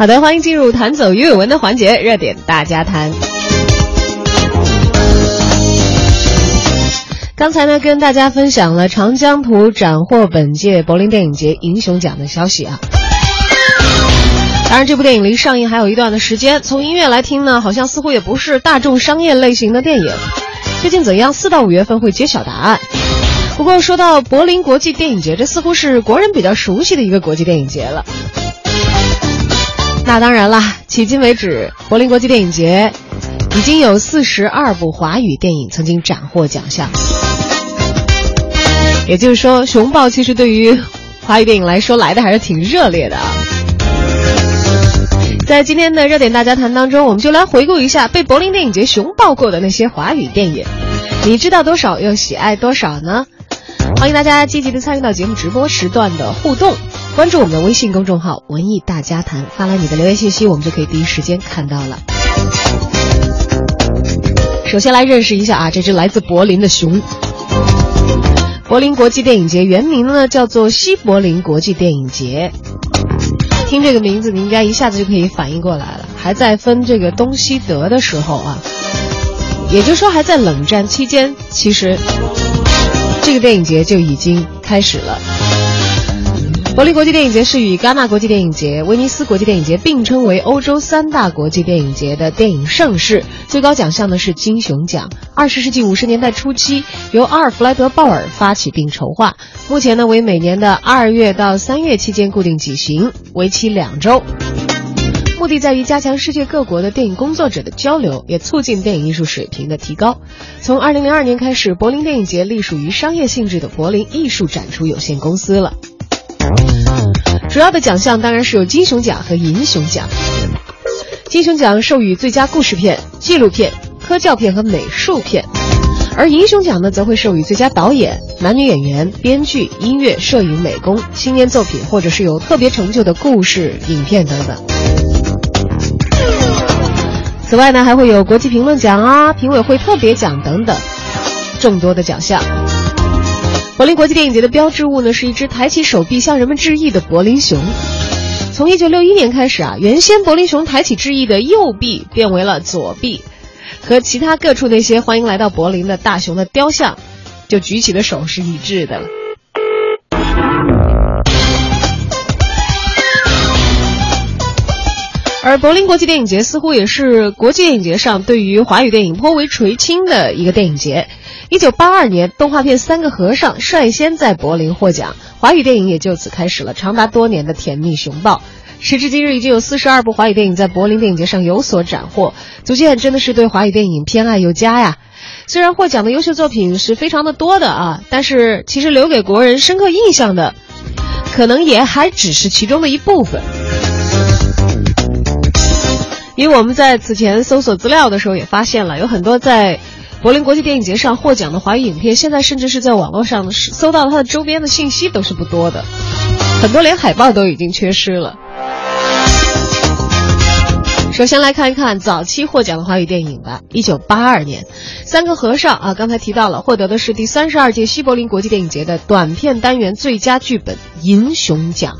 好的，欢迎进入弹走鱼尾纹的环节，热点大家谈。刚才呢，跟大家分享了《长江图》斩获本届柏林电影节银熊奖的消息啊。当然，这部电影离上映还有一段的时间。从音乐来听呢，好像似乎也不是大众商业类型的电影。究竟怎样？四到五月份会揭晓答案。不过说到柏林国际电影节，这似乎是国人比较熟悉的一个国际电影节了。那当然啦，迄今为止，柏林国际电影节已经有四十二部华语电影曾经斩获奖项。也就是说，熊抱其实对于华语电影来说来的还是挺热烈的啊。在今天的热点大家谈当中，我们就来回顾一下被柏林电影节熊抱过的那些华语电影，你知道多少，又喜爱多少呢？欢迎大家积极的参与到节目直播时段的互动。关注我们的微信公众号“文艺大家谈”，发来你的留言信息，我们就可以第一时间看到了。首先来认识一下啊，这只来自柏林的熊。柏林国际电影节原名呢叫做西柏林国际电影节。听这个名字，你应该一下子就可以反应过来了。还在分这个东西德的时候啊，也就是说还在冷战期间，其实这个电影节就已经开始了。柏林国际电影节是与戛纳国际电影节、威尼斯国际电影节并称为欧洲三大国际电影节的电影盛事，最高奖项呢是金熊奖。二十世纪五十年代初期，由阿尔弗莱德·鲍尔发起并筹划，目前呢为每年的二月到三月期间固定举行，为期两周。目的在于加强世界各国的电影工作者的交流，也促进电影艺术水平的提高。从二零零二年开始，柏林电影节隶属于商业性质的柏林艺术展出有限公司了。主要的奖项当然是有金熊奖和银熊奖。金熊奖授予最佳故事片、纪录片、科教片和美术片，而银熊奖呢则会授予最佳导演、男女演员、编剧、音乐、摄影、美工、青年作品或者是有特别成就的故事影片等等。此外呢，还会有国际评论奖啊、评委会特别奖等等众多的奖项。柏林国际电影节的标志物呢，是一只抬起手臂向人们致意的柏林熊。从一九六一年开始啊，原先柏林熊抬起致意的右臂变为了左臂，和其他各处那些欢迎来到柏林的大熊的雕像，就举起的手是一致的。而柏林国际电影节似乎也是国际电影节上对于华语电影颇为垂青的一个电影节。一九八二年，动画片《三个和尚》率先在柏林获奖，华语电影也就此开始了长达多年的甜蜜熊抱。时至今日，已经有四十二部华语电影在柏林电影节上有所斩获，足见真的是对华语电影偏爱有加呀。虽然获奖的优秀作品是非常的多的啊，但是其实留给国人深刻印象的，可能也还只是其中的一部分。因为我们在此前搜索资料的时候也发现了，有很多在。柏林国际电影节上获奖的华语影片，现在甚至是在网络上搜到它的周边的信息都是不多的，很多连海报都已经缺失了。首先来看一看早期获奖的华语电影吧。一九八二年，《三个和尚》啊，刚才提到了，获得的是第三十二届西柏林国际电影节的短片单元最佳剧本银熊奖，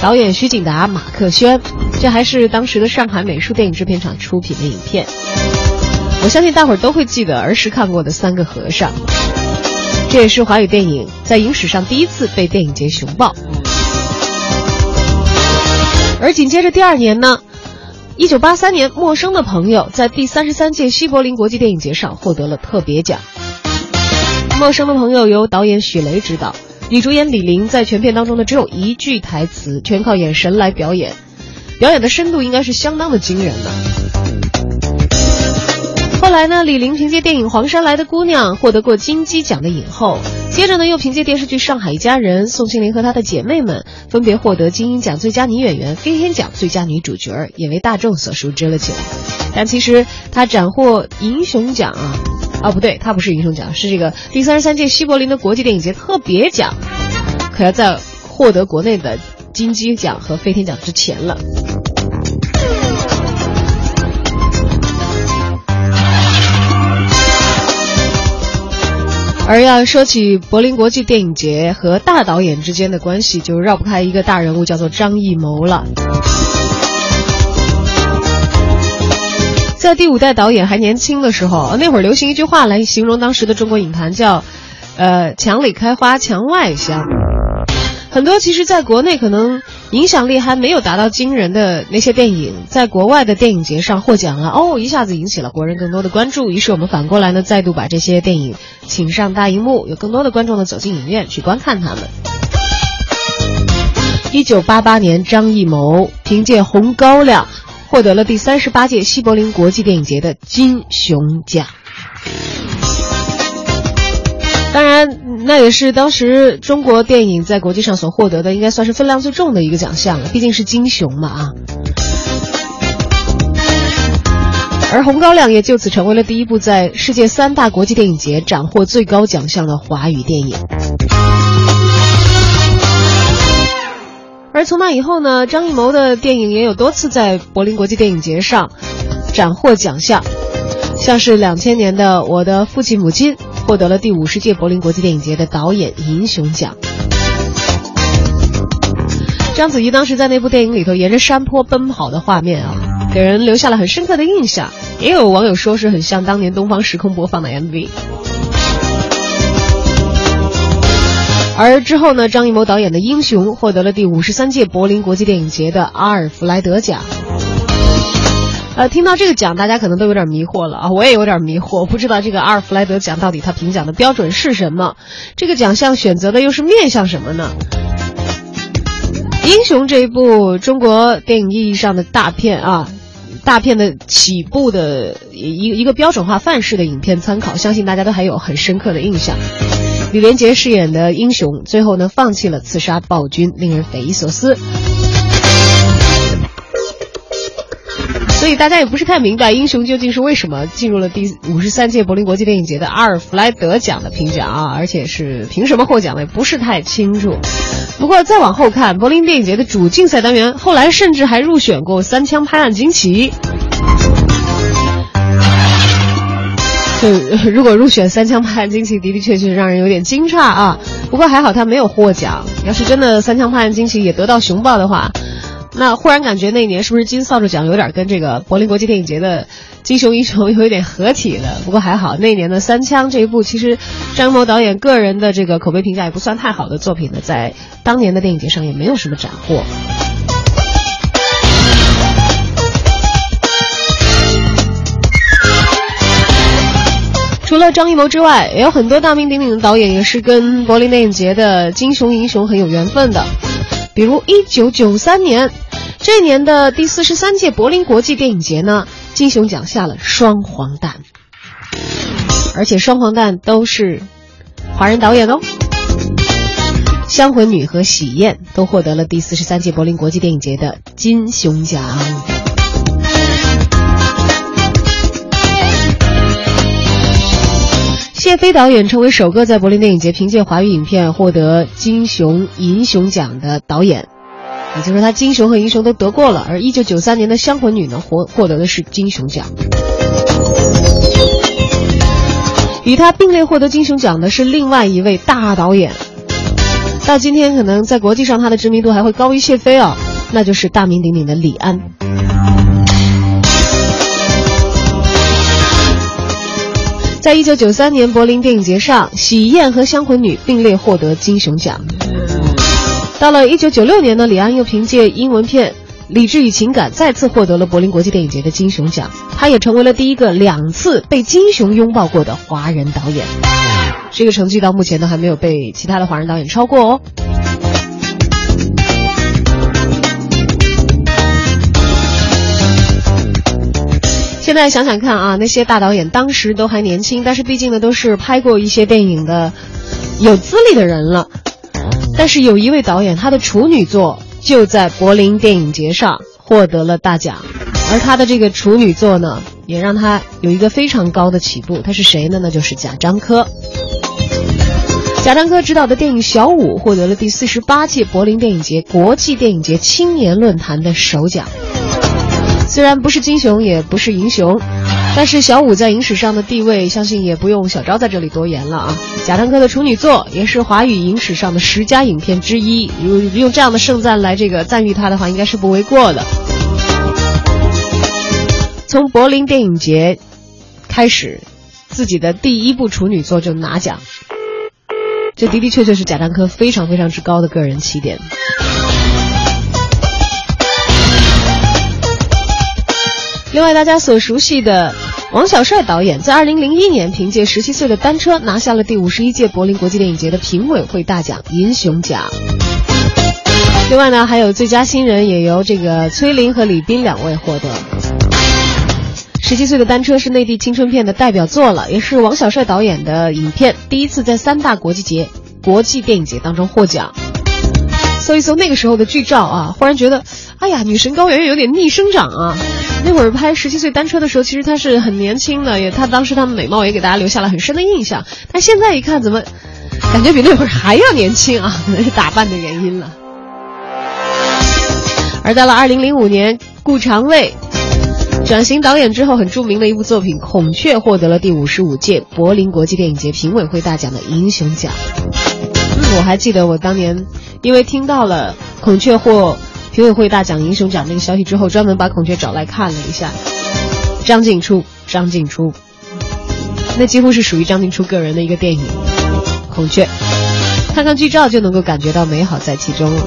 导演徐景达、马克轩，这还是当时的上海美术电影制片厂出品的影片。我相信大伙儿都会记得儿时看过的《三个和尚》，这也是华语电影在影史上第一次被电影节熊抱。而紧接着第二年呢，一九八三年，《陌生的朋友》在第三十三届西柏林国际电影节上获得了特别奖。《陌生的朋友》由导演许雷执导，女主演李玲在全片当中呢只有一句台词，全靠眼神来表演，表演的深度应该是相当的惊人的。后来呢，李玲凭借电影《黄山来的姑娘》获得过金鸡奖的影后，接着呢又凭借电视剧《上海一家人》，宋庆龄和她的姐妹们分别获得金鹰奖最佳女演员、飞天奖最佳女主角，也为大众所熟知了起来。但其实她斩获银熊奖啊，哦不对，她不是银熊奖，是这个第三十三届西柏林的国际电影节特别奖，可要在获得国内的金鸡奖和飞天奖之前了。而要说起柏林国际电影节和大导演之间的关系就绕不开一个大人物叫做张艺谋了。在第五代导演还年轻的时候那会儿流行一句话来形容当时的中国影坛叫呃墙里开花墙外香。很多其实在国内可能影响力还没有达到惊人的那些电影，在国外的电影节上获奖了，哦，一下子引起了国人更多的关注。于是我们反过来呢，再度把这些电影请上大荧幕，有更多的观众呢走进影院去观看他们。一九八八年，张艺谋凭借《红高粱》获得了第三十八届西柏林国际电影节的金熊奖。当然，那也是当时中国电影在国际上所获得的，应该算是分量最重的一个奖项了。毕竟是金熊嘛啊！而《红高粱》也就此成为了第一部在世界三大国际电影节斩获最高奖项的华语电影。而从那以后呢，张艺谋的电影也有多次在柏林国际电影节上斩获奖项，像是两千年的《我的父亲母亲》。获得了第五十届柏林国际电影节的导演银熊奖。章子怡当时在那部电影里头沿着山坡奔跑的画面啊，给人留下了很深刻的印象。也有网友说是很像当年东方时空播放的 MV。而之后呢，张艺谋导演的《英雄》获得了第五十三届柏林国际电影节的阿尔弗莱德奖。呃，听到这个奖，大家可能都有点迷惑了啊，我也有点迷惑，不知道这个阿尔弗莱德奖到底他评奖的标准是什么？这个奖项选择的又是面向什么呢？英雄这一部中国电影意义上的大片啊，大片的起步的一一个标准化范式的影片参考，相信大家都还有很深刻的印象。李连杰饰演的英雄，最后呢放弃了刺杀暴君，令人匪夷所思。所以大家也不是太明白，英雄究竟是为什么进入了第五十三届柏林国际电影节的阿尔弗莱德奖的评奖啊？而且是凭什么获奖的，不是太清楚。不过再往后看，柏林电影节的主竞赛单元后来甚至还入选过《三枪拍案惊奇》。就如果入选《三枪拍案惊奇》，的的确确让人有点惊诧啊。不过还好他没有获奖。要是真的《三枪拍案惊奇》也得到熊抱的话。那忽然感觉那年是不是金扫帚奖有点跟这个柏林国际电影节的金熊英雄有一点合体了？不过还好，那年的《三枪》这一部其实张艺谋导演个人的这个口碑评价也不算太好的作品呢，在当年的电影节上也没有什么斩获。除了张艺谋之外，也有很多大名鼎鼎的导演也是跟柏林电影节的金熊英雄很有缘分的。比如一九九三年，这年的第四十三届柏林国际电影节呢，金熊奖下了双黄蛋，而且双黄蛋都是华人导演哦。香魂女和喜宴都获得了第四十三届柏林国际电影节的金熊奖。谢飞导演成为首个在柏林电影节凭借华语影片获得金熊、银熊奖的导演，也就是说他金熊和银熊都得过了。而一九九三年的《香魂女》呢，获获得的是金熊奖。与他并列获得金熊奖的是另外一位大导演，到今天可能在国际上他的知名度还会高于谢飞啊，那就是大名鼎鼎的李安。在一九九三年柏林电影节上，《喜宴》和《香魂女》并列获得金熊奖。到了一九九六年呢，李安又凭借英文片《理智与情感》再次获得了柏林国际电影节的金熊奖。他也成为了第一个两次被金熊拥抱过的华人导演。这个成绩到目前都还没有被其他的华人导演超过哦。现在想想看啊，那些大导演当时都还年轻，但是毕竟呢都是拍过一些电影的有资历的人了。但是有一位导演，他的处女作就在柏林电影节上获得了大奖，而他的这个处女作呢，也让他有一个非常高的起步。他是谁呢？那就是贾樟柯。贾樟柯执导的电影《小五》获得了第四十八届柏林电影节国际电影节青年论坛的首奖。虽然不是金熊，也不是银熊，但是小五在影史上的地位，相信也不用小昭在这里多言了啊。贾樟柯的处女作，也是华语影史上的十佳影片之一。用用这样的盛赞来这个赞誉他的话，应该是不为过的。从柏林电影节开始，自己的第一部处女作就拿奖，这的的确确是贾樟柯非常非常之高的个人起点。另外，大家所熟悉的王小帅导演，在二零零一年凭借《十七岁的单车》拿下了第五十一届柏林国际电影节的评委会大奖银熊奖。另外呢，还有最佳新人也由这个崔琳和李斌两位获得。《十七岁的单车》是内地青春片的代表作了，也是王小帅导演的影片第一次在三大国际节国际电影节当中获奖。搜一搜那个时候的剧照啊，忽然觉得，哎呀，女神高圆圆有点逆生长啊。那会儿拍《十七岁单车》的时候，其实她是很年轻的，也她当时她的美貌也给大家留下了很深的印象。但现在一看，怎么感觉比那会儿还要年轻啊？可能是打扮的原因了。而到了二零零五年，顾长卫转型导演之后，很著名的一部作品《孔雀》获得了第五十五届柏林国际电影节评委会大奖的英雄奖。我还记得我当年因为听到了《孔雀》获。评委会大奖英雄奖那个消息之后，专门把孔雀找来看了一下。张静初，张静初，那几乎是属于张静初个人的一个电影《孔雀》，看看剧照就能够感觉到美好在其中了。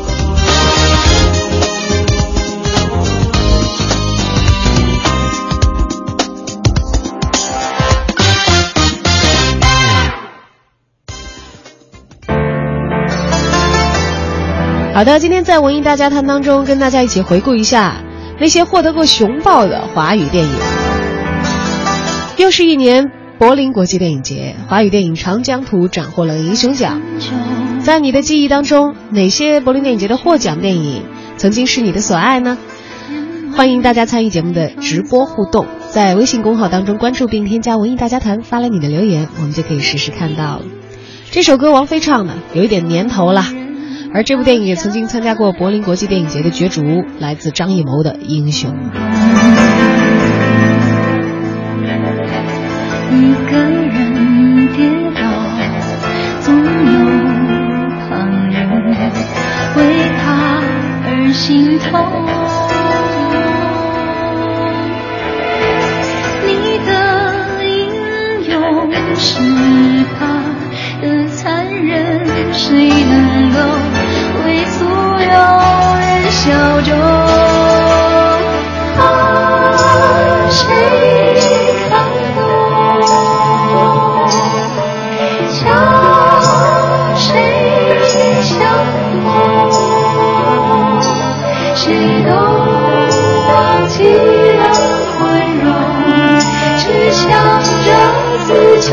好的，今天在文艺大家谈当中，跟大家一起回顾一下那些获得过熊抱的华语电影。又是一年柏林国际电影节，华语电影《长江图》斩获了银熊奖。在你的记忆当中，哪些柏林电影节的获奖电影曾经是你的所爱呢？欢迎大家参与节目的直播互动，在微信公号当中关注并添加“文艺大家谈”，发来你的留言，我们就可以实时看到了。这首歌王菲唱的，有一点年头了。而这部电影也曾经参加过柏林国际电影节的角逐，来自张艺谋的《英雄》。一个人跌倒，总有旁人为他而心痛。你的英勇是他的残忍，谁能够？笑中，啊，谁看懂？笑谁相逢？谁都忘记了宽容，只想着自己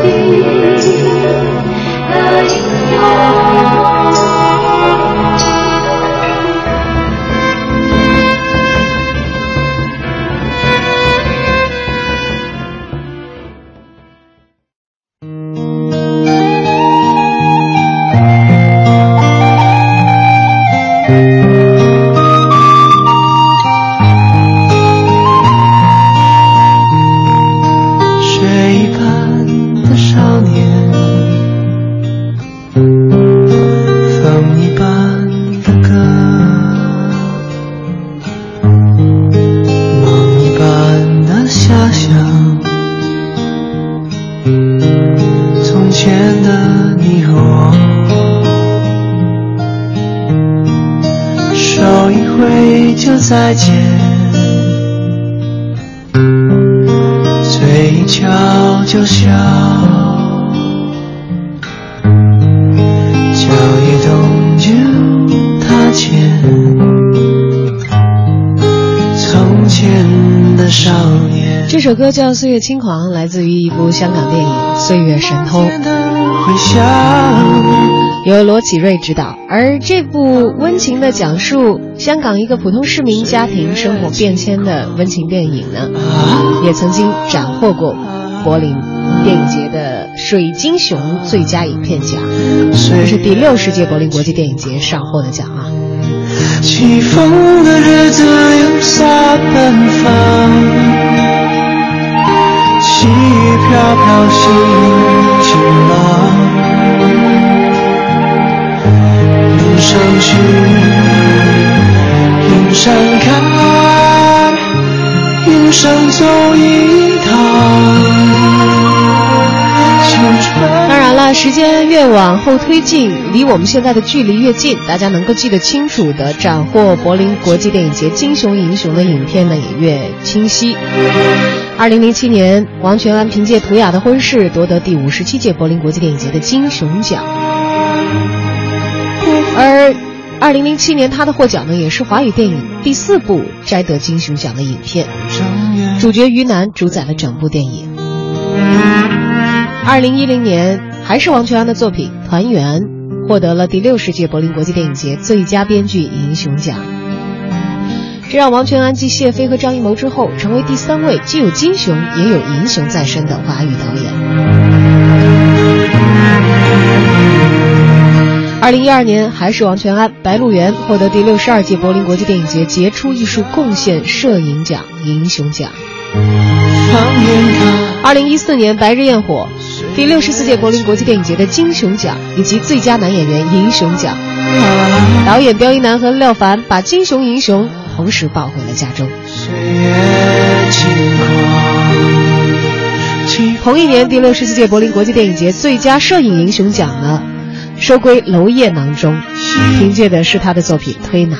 这首歌叫《岁月轻狂》，来自于一部香港电影《岁月神偷》，由罗启瑞执导。而这部温情的讲述香港一个普通市民家庭生活变迁的温情电影呢，也曾经斩获过柏林电影节的水晶熊最佳影片奖，这是第六十届柏林国际电影节上获的奖啊。起风的日子有洒奔放。细雨飘飘，心晴朗。云上去，云上看，上想走一。当然了，时间越往后推进，离我们现在的距离越近，大家能够记得清楚的斩获柏林国际电影节金熊银熊的影片呢，也越清晰。二零零七年，王全安凭借《图雅的婚事》夺得第五十七届柏林国际电影节的金熊奖，而二零零七年他的获奖呢，也是华语电影第四部摘得金熊奖的影片，主角于南主宰了整部电影。二零一零年，还是王全安的作品《团圆》，获得了第六十届柏林国际电影节最佳编剧银熊奖。这让王全安继谢飞和张艺谋之后，成为第三位既有金熊也有银熊在身的华语导演。二零一二年，还是王全安《白鹿原》获得第六十二届柏林国际电影节杰出艺术贡献摄影奖银熊奖。二零一四年，《白日焰火》第六十四届柏林国际电影节的金熊奖以及最佳男演员银熊奖。导演刁一男和廖凡把金熊银熊。同时抱回了家中。同一年，第六十四届柏林国际电影节最佳摄影银熊奖呢，收归娄烨囊中，凭借的是他的作品《推拿》。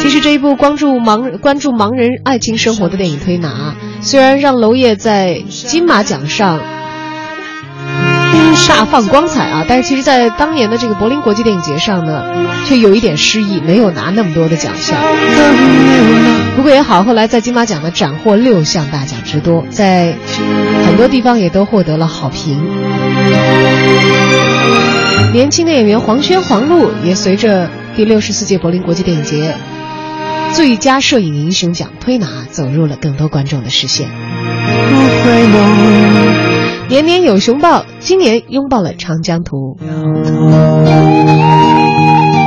其实这一部关注盲关注盲人爱情生活的电影《推拿》，虽然让娄烨在金马奖上。大放光彩啊！但是其实，在当年的这个柏林国际电影节上呢，却有一点失意，没有拿那么多的奖项。不过也好，后来在金马奖呢斩获六项大奖之多，在很多地方也都获得了好评。年轻的演员黄轩、黄璐也随着第六十四届柏林国际电影节最佳摄影银熊奖推拿，走入了更多观众的视线。年年有熊抱，今年拥抱了长江图。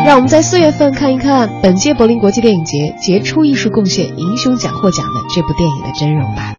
让我们在四月份看一看本届柏林国际电影节杰出艺术贡献银熊奖获奖的这部电影的真容吧。